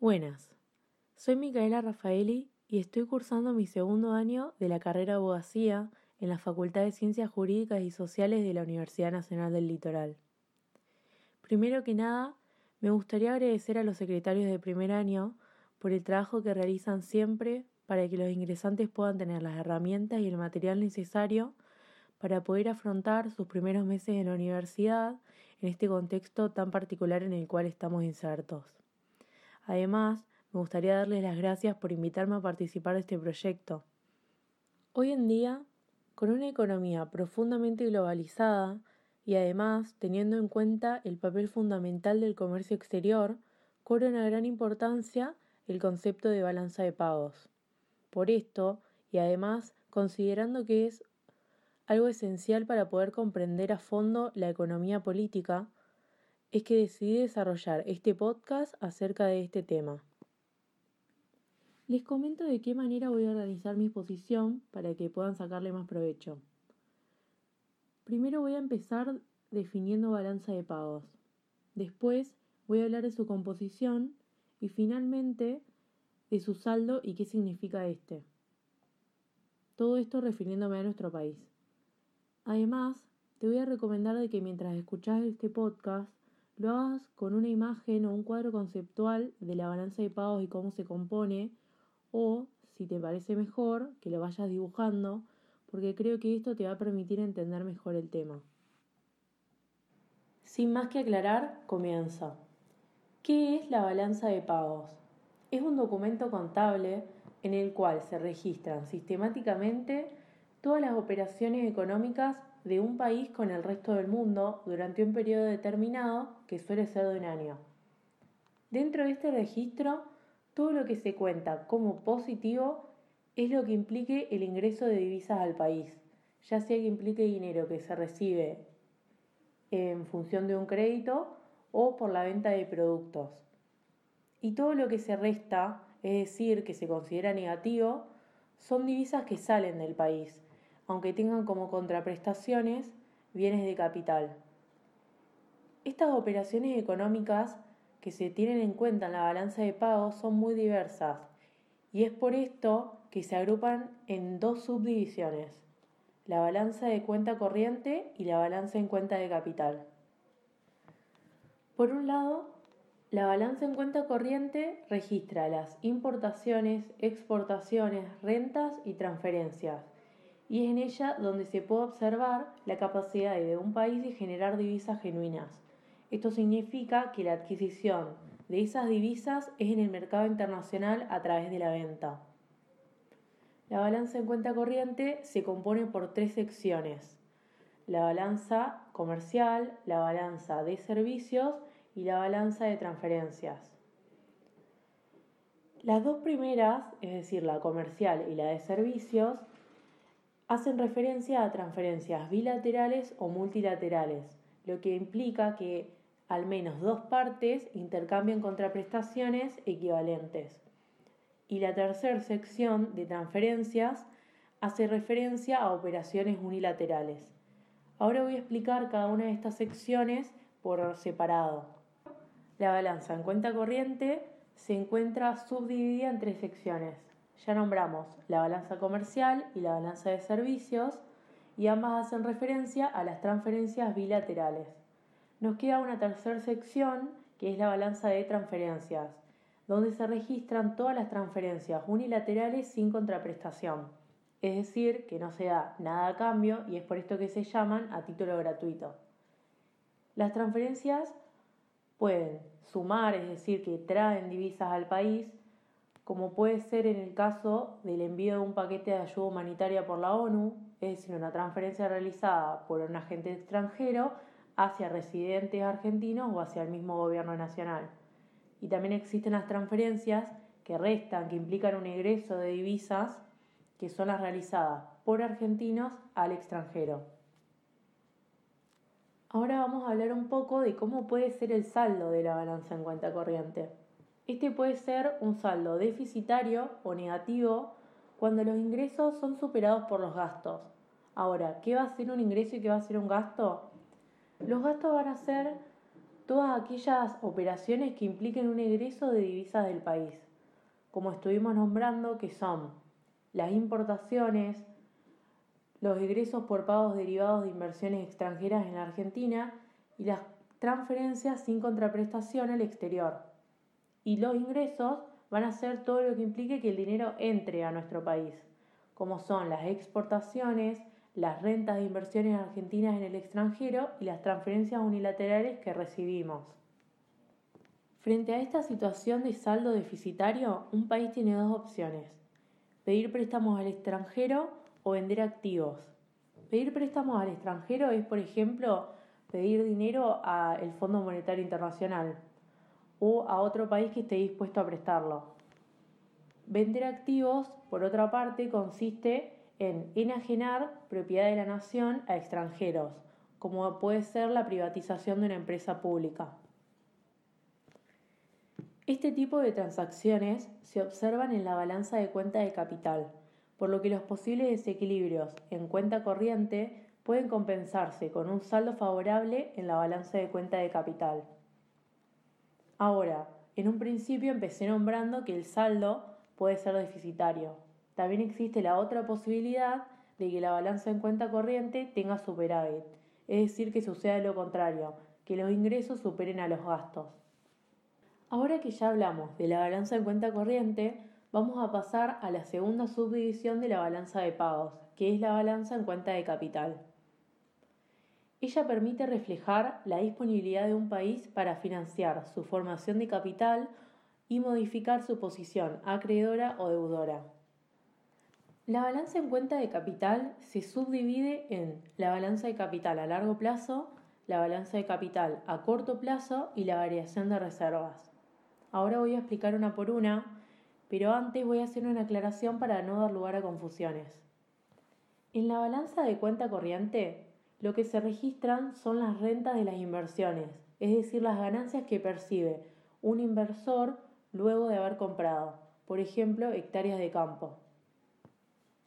Buenas, soy Micaela Rafaeli y estoy cursando mi segundo año de la carrera de abogacía en la Facultad de Ciencias Jurídicas y Sociales de la Universidad Nacional del Litoral. Primero que nada, me gustaría agradecer a los secretarios de primer año por el trabajo que realizan siempre para que los ingresantes puedan tener las herramientas y el material necesario para poder afrontar sus primeros meses en la universidad en este contexto tan particular en el cual estamos insertos. Además, me gustaría darles las gracias por invitarme a participar de este proyecto. Hoy en día, con una economía profundamente globalizada y además teniendo en cuenta el papel fundamental del comercio exterior, cobra una gran importancia el concepto de balanza de pagos. Por esto, y además considerando que es algo esencial para poder comprender a fondo la economía política, es que decidí desarrollar este podcast acerca de este tema. Les comento de qué manera voy a organizar mi exposición para que puedan sacarle más provecho. Primero voy a empezar definiendo balanza de pagos. Después voy a hablar de su composición y finalmente de su saldo y qué significa este. Todo esto refiriéndome a nuestro país. Además, te voy a recomendar de que mientras escuchas este podcast lo hagas con una imagen o un cuadro conceptual de la balanza de pagos y cómo se compone, o, si te parece mejor, que lo vayas dibujando, porque creo que esto te va a permitir entender mejor el tema. Sin más que aclarar, comienza. ¿Qué es la balanza de pagos? Es un documento contable en el cual se registran sistemáticamente todas las operaciones económicas de un país con el resto del mundo durante un periodo determinado que suele ser de un año. Dentro de este registro, todo lo que se cuenta como positivo es lo que implique el ingreso de divisas al país, ya sea que implique dinero que se recibe en función de un crédito o por la venta de productos. Y todo lo que se resta, es decir, que se considera negativo, son divisas que salen del país, aunque tengan como contraprestaciones bienes de capital. Estas operaciones económicas que se tienen en cuenta en la balanza de pagos son muy diversas y es por esto que se agrupan en dos subdivisiones, la balanza de cuenta corriente y la balanza en cuenta de capital. Por un lado, la balanza en cuenta corriente registra las importaciones, exportaciones, rentas y transferencias y es en ella donde se puede observar la capacidad de un país de generar divisas genuinas. Esto significa que la adquisición de esas divisas es en el mercado internacional a través de la venta. La balanza en cuenta corriente se compone por tres secciones. La balanza comercial, la balanza de servicios y la balanza de transferencias. Las dos primeras, es decir, la comercial y la de servicios, hacen referencia a transferencias bilaterales o multilaterales, lo que implica que al menos dos partes intercambian contraprestaciones equivalentes. Y la tercera sección de transferencias hace referencia a operaciones unilaterales. Ahora voy a explicar cada una de estas secciones por separado. La balanza en cuenta corriente se encuentra subdividida en tres secciones. Ya nombramos la balanza comercial y la balanza de servicios y ambas hacen referencia a las transferencias bilaterales. Nos queda una tercera sección que es la balanza de transferencias, donde se registran todas las transferencias unilaterales sin contraprestación, es decir, que no se da nada a cambio y es por esto que se llaman a título gratuito. Las transferencias pueden sumar, es decir, que traen divisas al país, como puede ser en el caso del envío de un paquete de ayuda humanitaria por la ONU, es decir, una transferencia realizada por un agente extranjero hacia residentes argentinos o hacia el mismo gobierno nacional. Y también existen las transferencias que restan, que implican un ingreso de divisas, que son las realizadas por argentinos al extranjero. Ahora vamos a hablar un poco de cómo puede ser el saldo de la balanza en cuenta corriente. Este puede ser un saldo deficitario o negativo cuando los ingresos son superados por los gastos. Ahora, ¿qué va a ser un ingreso y qué va a ser un gasto? Los gastos van a ser todas aquellas operaciones que impliquen un egreso de divisas del país, como estuvimos nombrando, que son las importaciones, los egresos por pagos derivados de inversiones extranjeras en Argentina y las transferencias sin contraprestación al exterior. Y los ingresos van a ser todo lo que implique que el dinero entre a nuestro país, como son las exportaciones, las rentas de inversiones argentinas en el extranjero y las transferencias unilaterales que recibimos. Frente a esta situación de saldo deficitario, un país tiene dos opciones, pedir préstamos al extranjero o vender activos. Pedir préstamos al extranjero es, por ejemplo, pedir dinero al Fondo Monetario Internacional o a otro país que esté dispuesto a prestarlo. Vender activos, por otra parte, consiste en enajenar propiedad de la nación a extranjeros, como puede ser la privatización de una empresa pública. Este tipo de transacciones se observan en la balanza de cuenta de capital, por lo que los posibles desequilibrios en cuenta corriente pueden compensarse con un saldo favorable en la balanza de cuenta de capital. Ahora, en un principio empecé nombrando que el saldo puede ser deficitario, también existe la otra posibilidad de que la balanza en cuenta corriente tenga superávit, es decir, que suceda lo contrario, que los ingresos superen a los gastos. Ahora que ya hablamos de la balanza en cuenta corriente, vamos a pasar a la segunda subdivisión de la balanza de pagos, que es la balanza en cuenta de capital. Ella permite reflejar la disponibilidad de un país para financiar su formación de capital y modificar su posición acreedora o deudora. La balanza en cuenta de capital se subdivide en la balanza de capital a largo plazo, la balanza de capital a corto plazo y la variación de reservas. Ahora voy a explicar una por una, pero antes voy a hacer una aclaración para no dar lugar a confusiones. En la balanza de cuenta corriente, lo que se registran son las rentas de las inversiones, es decir, las ganancias que percibe un inversor luego de haber comprado, por ejemplo, hectáreas de campo.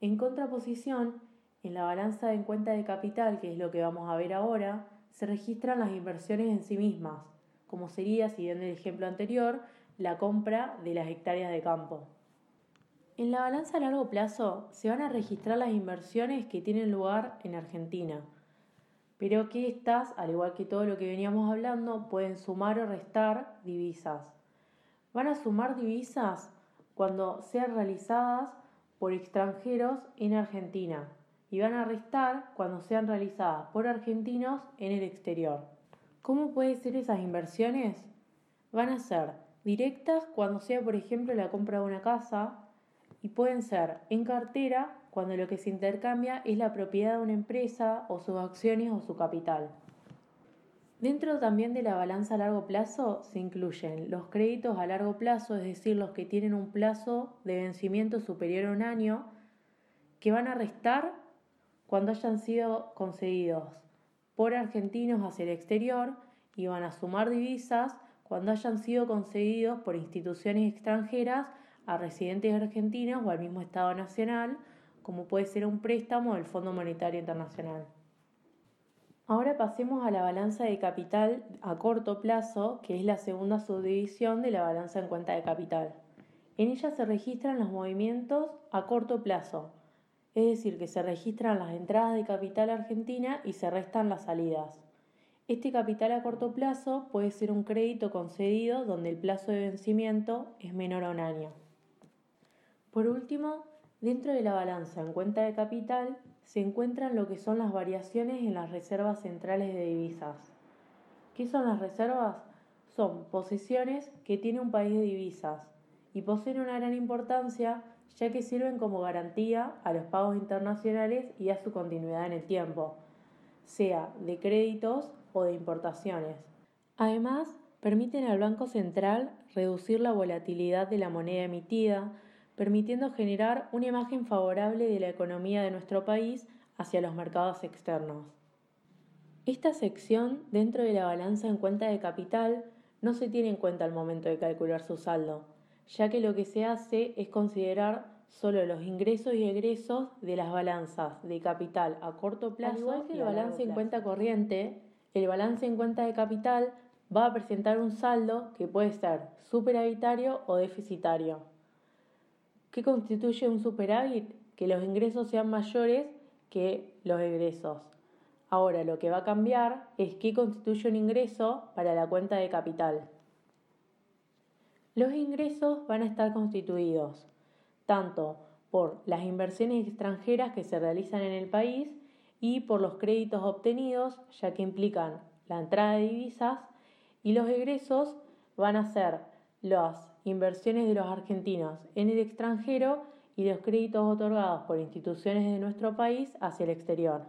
En contraposición, en la balanza en cuenta de capital, que es lo que vamos a ver ahora, se registran las inversiones en sí mismas, como sería, siguiendo el ejemplo anterior, la compra de las hectáreas de campo. En la balanza a largo plazo se van a registrar las inversiones que tienen lugar en Argentina, pero que estas, al igual que todo lo que veníamos hablando, pueden sumar o restar divisas. Van a sumar divisas cuando sean realizadas por extranjeros en Argentina y van a restar cuando sean realizadas por argentinos en el exterior. ¿Cómo pueden ser esas inversiones? Van a ser directas cuando sea, por ejemplo, la compra de una casa y pueden ser en cartera cuando lo que se intercambia es la propiedad de una empresa o sus acciones o su capital. Dentro también de la balanza a largo plazo se incluyen los créditos a largo plazo, es decir, los que tienen un plazo de vencimiento superior a un año, que van a restar cuando hayan sido concedidos por argentinos hacia el exterior y van a sumar divisas cuando hayan sido concedidos por instituciones extranjeras a residentes argentinos o al mismo Estado Nacional, como puede ser un préstamo del Fondo Monetario Internacional. Ahora pasemos a la balanza de capital a corto plazo, que es la segunda subdivisión de la balanza en cuenta de capital. En ella se registran los movimientos a corto plazo, es decir, que se registran las entradas de capital argentina y se restan las salidas. Este capital a corto plazo puede ser un crédito concedido donde el plazo de vencimiento es menor a un año. Por último, dentro de la balanza en cuenta de capital se encuentran lo que son las variaciones en las reservas centrales de divisas. ¿Qué son las reservas? Son posiciones que tiene un país de divisas y poseen una gran importancia ya que sirven como garantía a los pagos internacionales y a su continuidad en el tiempo, sea de créditos o de importaciones. Además, permiten al Banco Central reducir la volatilidad de la moneda emitida, permitiendo generar una imagen favorable de la economía de nuestro país hacia los mercados externos. Esta sección dentro de la balanza en cuenta de capital no se tiene en cuenta al momento de calcular su saldo, ya que lo que se hace es considerar solo los ingresos y egresos de las balanzas de capital a corto plazo. Al igual que el balance en cuenta corriente, el balance en cuenta de capital va a presentar un saldo que puede ser superavitario o deficitario. ¿Qué constituye un superávit? Que los ingresos sean mayores que los egresos. Ahora lo que va a cambiar es qué constituye un ingreso para la cuenta de capital. Los ingresos van a estar constituidos tanto por las inversiones extranjeras que se realizan en el país y por los créditos obtenidos, ya que implican la entrada de divisas, y los egresos van a ser las inversiones de los argentinos en el extranjero y los créditos otorgados por instituciones de nuestro país hacia el exterior.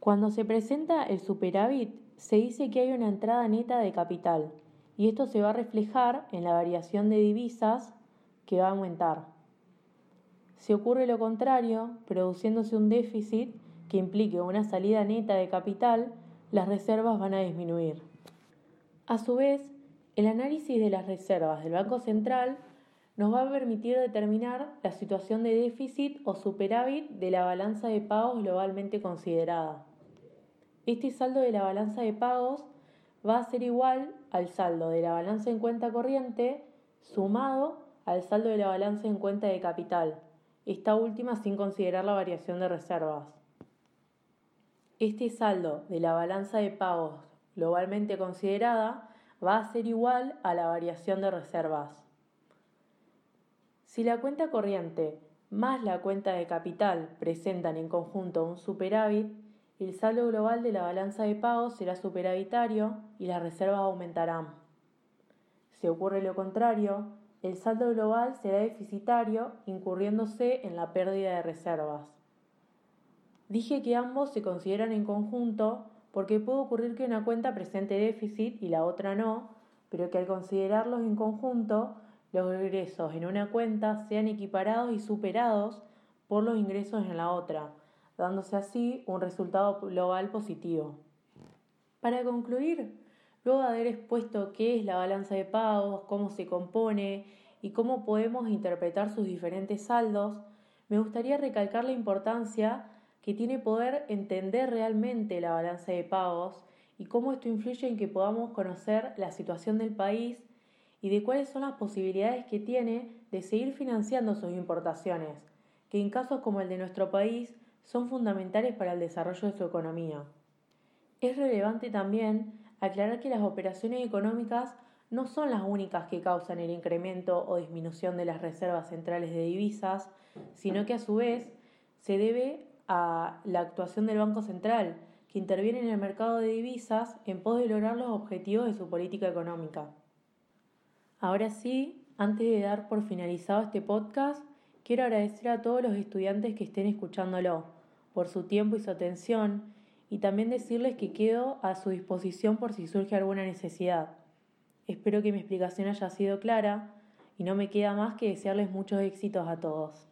Cuando se presenta el superávit, se dice que hay una entrada neta de capital, y esto se va a reflejar en la variación de divisas que va a aumentar. Si ocurre lo contrario, produciéndose un déficit que implique una salida neta de capital, las reservas van a disminuir. A su vez, el análisis de las reservas del Banco Central nos va a permitir determinar la situación de déficit o superávit de la balanza de pagos globalmente considerada. Este saldo de la balanza de pagos va a ser igual al saldo de la balanza en cuenta corriente sumado al saldo de la balanza en cuenta de capital, esta última sin considerar la variación de reservas. Este saldo de la balanza de pagos globalmente considerada va a ser igual a la variación de reservas. Si la cuenta corriente más la cuenta de capital presentan en conjunto un superávit, el saldo global de la balanza de pagos será superavitario y las reservas aumentarán. Si ocurre lo contrario, el saldo global será deficitario, incurriéndose en la pérdida de reservas. Dije que ambos se consideran en conjunto porque puede ocurrir que una cuenta presente déficit y la otra no, pero que al considerarlos en conjunto, los ingresos en una cuenta sean equiparados y superados por los ingresos en la otra, dándose así un resultado global positivo. Para concluir, luego de haber expuesto qué es la balanza de pagos, cómo se compone y cómo podemos interpretar sus diferentes saldos, me gustaría recalcar la importancia que tiene poder entender realmente la balanza de pagos y cómo esto influye en que podamos conocer la situación del país y de cuáles son las posibilidades que tiene de seguir financiando sus importaciones, que en casos como el de nuestro país son fundamentales para el desarrollo de su economía. Es relevante también aclarar que las operaciones económicas no son las únicas que causan el incremento o disminución de las reservas centrales de divisas, sino que a su vez se debe a la actuación del Banco Central, que interviene en el mercado de divisas en pos de lograr los objetivos de su política económica. Ahora sí, antes de dar por finalizado este podcast, quiero agradecer a todos los estudiantes que estén escuchándolo por su tiempo y su atención y también decirles que quedo a su disposición por si surge alguna necesidad. Espero que mi explicación haya sido clara y no me queda más que desearles muchos éxitos a todos.